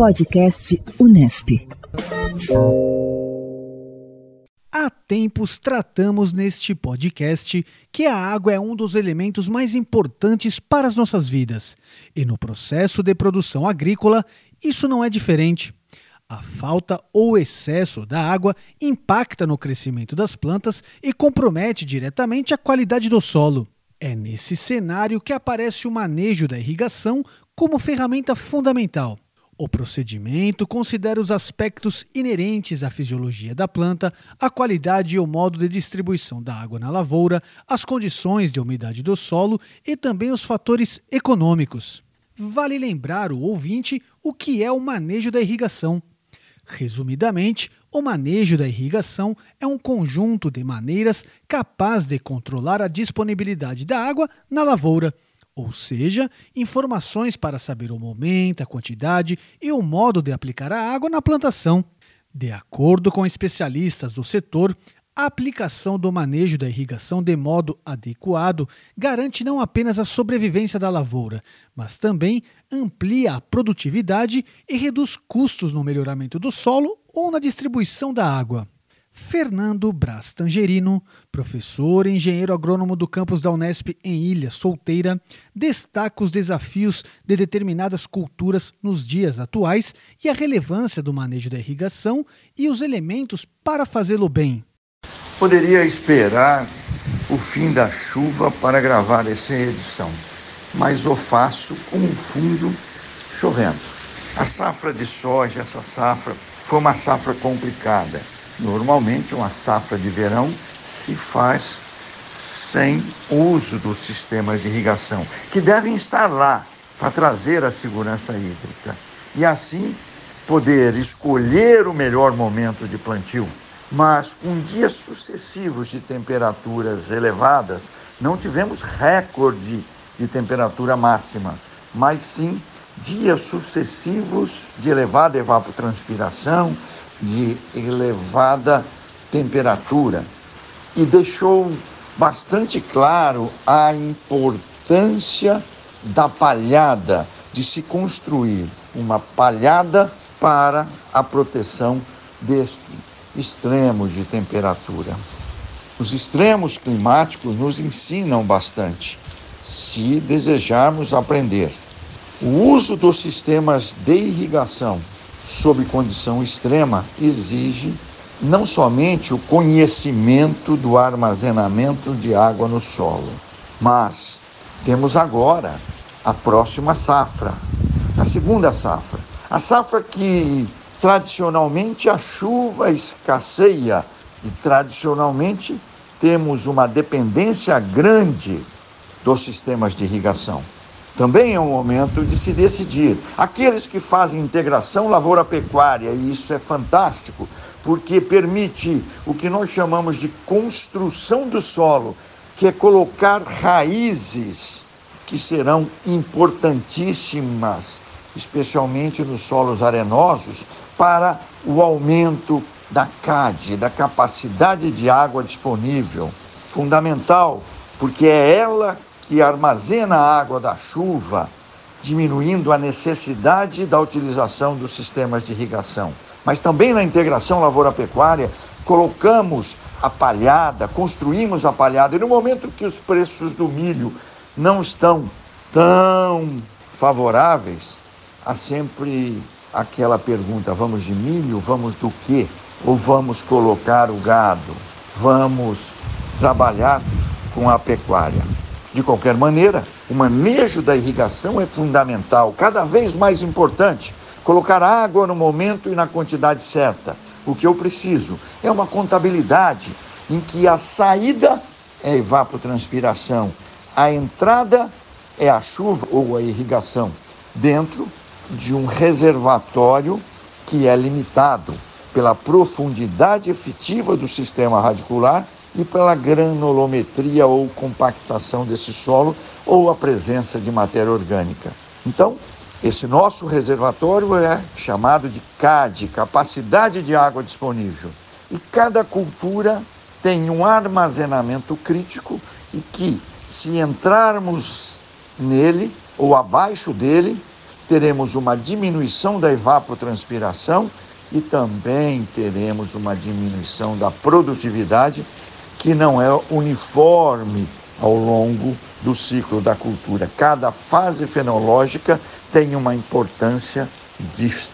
Podcast Unesp. Há tempos tratamos neste podcast que a água é um dos elementos mais importantes para as nossas vidas. E no processo de produção agrícola, isso não é diferente. A falta ou excesso da água impacta no crescimento das plantas e compromete diretamente a qualidade do solo. É nesse cenário que aparece o manejo da irrigação como ferramenta fundamental. O procedimento considera os aspectos inerentes à fisiologia da planta, a qualidade e o modo de distribuição da água na lavoura, as condições de umidade do solo e também os fatores econômicos. Vale lembrar o ouvinte o que é o manejo da irrigação. Resumidamente, o manejo da irrigação é um conjunto de maneiras capaz de controlar a disponibilidade da água na lavoura ou seja, informações para saber o momento, a quantidade e o modo de aplicar a água na plantação. De acordo com especialistas do setor, a aplicação do manejo da irrigação de modo adequado garante não apenas a sobrevivência da lavoura, mas também amplia a produtividade e reduz custos no melhoramento do solo ou na distribuição da água. Fernando Braz Tangerino, professor e engenheiro agrônomo do campus da Unesp em Ilha Solteira, destaca os desafios de determinadas culturas nos dias atuais e a relevância do manejo da irrigação e os elementos para fazê-lo bem. Poderia esperar o fim da chuva para gravar essa edição, mas o faço com o fundo chovendo. A safra de soja, essa safra, foi uma safra complicada Normalmente, uma safra de verão se faz sem uso dos sistemas de irrigação, que devem estar lá para trazer a segurança hídrica e assim poder escolher o melhor momento de plantio. Mas com dias sucessivos de temperaturas elevadas, não tivemos recorde de temperatura máxima, mas sim dias sucessivos de elevada evapotranspiração, de elevada temperatura e deixou bastante claro a importância da palhada, de se construir uma palhada para a proteção destes extremos de temperatura. Os extremos climáticos nos ensinam bastante, se desejarmos aprender. O uso dos sistemas de irrigação sob condição extrema, exige não somente o conhecimento do armazenamento de água no solo, mas temos agora a próxima safra, a segunda safra. A safra que tradicionalmente a chuva escasseia e tradicionalmente temos uma dependência grande dos sistemas de irrigação. Também é um momento de se decidir. Aqueles que fazem integração lavoura-pecuária, e isso é fantástico, porque permite o que nós chamamos de construção do solo, que é colocar raízes que serão importantíssimas, especialmente nos solos arenosos, para o aumento da CAD, da capacidade de água disponível. Fundamental, porque é ela que armazena a água da chuva, diminuindo a necessidade da utilização dos sistemas de irrigação. Mas também na integração lavoura-pecuária, colocamos a palhada, construímos a palhada, e no momento que os preços do milho não estão tão favoráveis, há sempre aquela pergunta: vamos de milho, vamos do quê? Ou vamos colocar o gado? Vamos trabalhar com a pecuária. De qualquer maneira, o manejo da irrigação é fundamental, cada vez mais importante. Colocar água no momento e na quantidade certa. O que eu preciso é uma contabilidade em que a saída é evapotranspiração, a entrada é a chuva ou a irrigação, dentro de um reservatório que é limitado pela profundidade efetiva do sistema radicular e pela granulometria ou compactação desse solo ou a presença de matéria orgânica. Então, esse nosso reservatório é chamado de CAD, capacidade de água disponível. E cada cultura tem um armazenamento crítico e que, se entrarmos nele ou abaixo dele, teremos uma diminuição da evapotranspiração e também teremos uma diminuição da produtividade que não é uniforme ao longo do ciclo da cultura. Cada fase fenológica tem uma importância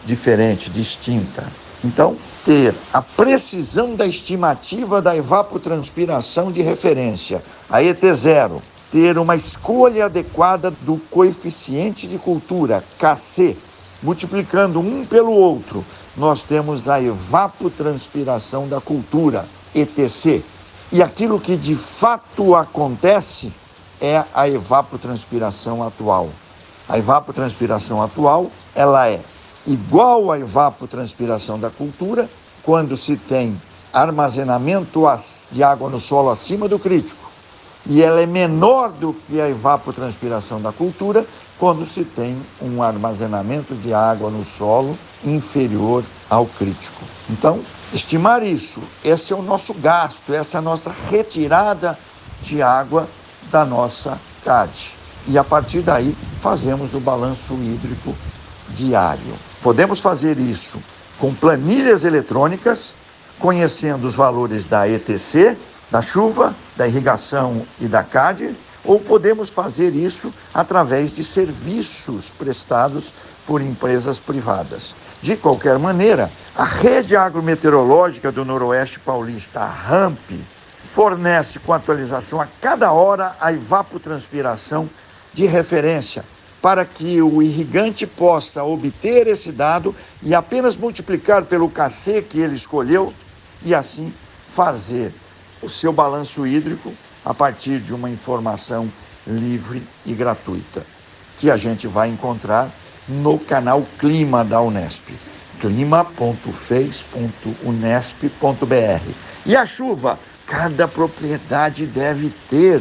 diferente, distinta. Então, ter a precisão da estimativa da evapotranspiração de referência, a ET0, ter uma escolha adequada do coeficiente de cultura, KC, multiplicando um pelo outro, nós temos a evapotranspiração da cultura, ETC. E aquilo que de fato acontece é a evapotranspiração atual. A evapotranspiração atual, ela é igual à evapotranspiração da cultura quando se tem armazenamento de água no solo acima do crítico. E ela é menor do que a evapotranspiração da cultura quando se tem um armazenamento de água no solo inferior ao crítico. Então, estimar isso, esse é o nosso gasto, essa é a nossa retirada de água da nossa CAD. E a partir daí fazemos o balanço hídrico diário. Podemos fazer isso com planilhas eletrônicas, conhecendo os valores da ETC, da chuva, da irrigação e da CAD, ou podemos fazer isso através de serviços prestados por empresas privadas. De qualquer maneira, a rede agrometeorológica do Noroeste Paulista, a RAMP, fornece com atualização a cada hora a evapotranspiração de referência para que o irrigante possa obter esse dado e apenas multiplicar pelo KC que ele escolheu e assim fazer o seu balanço hídrico a partir de uma informação livre e gratuita, que a gente vai encontrar no canal Clima da Unesp, clima.fez.unesp.br. E a chuva, cada propriedade deve ter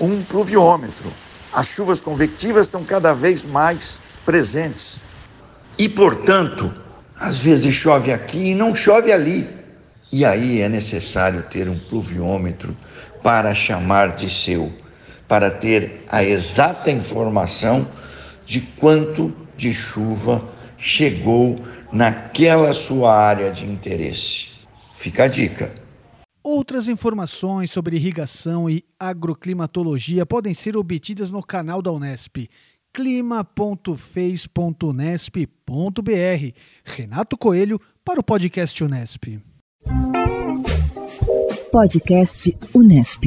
um pluviômetro. As chuvas convectivas estão cada vez mais presentes. E, portanto, às vezes chove aqui e não chove ali. E aí é necessário ter um pluviômetro para chamar de seu, para ter a exata informação de quanto de chuva chegou naquela sua área de interesse. Fica a dica. Outras informações sobre irrigação e agroclimatologia podem ser obtidas no canal da Unesp clima.fez.unesp.br. Renato Coelho para o podcast Unesp. Podcast Unesp.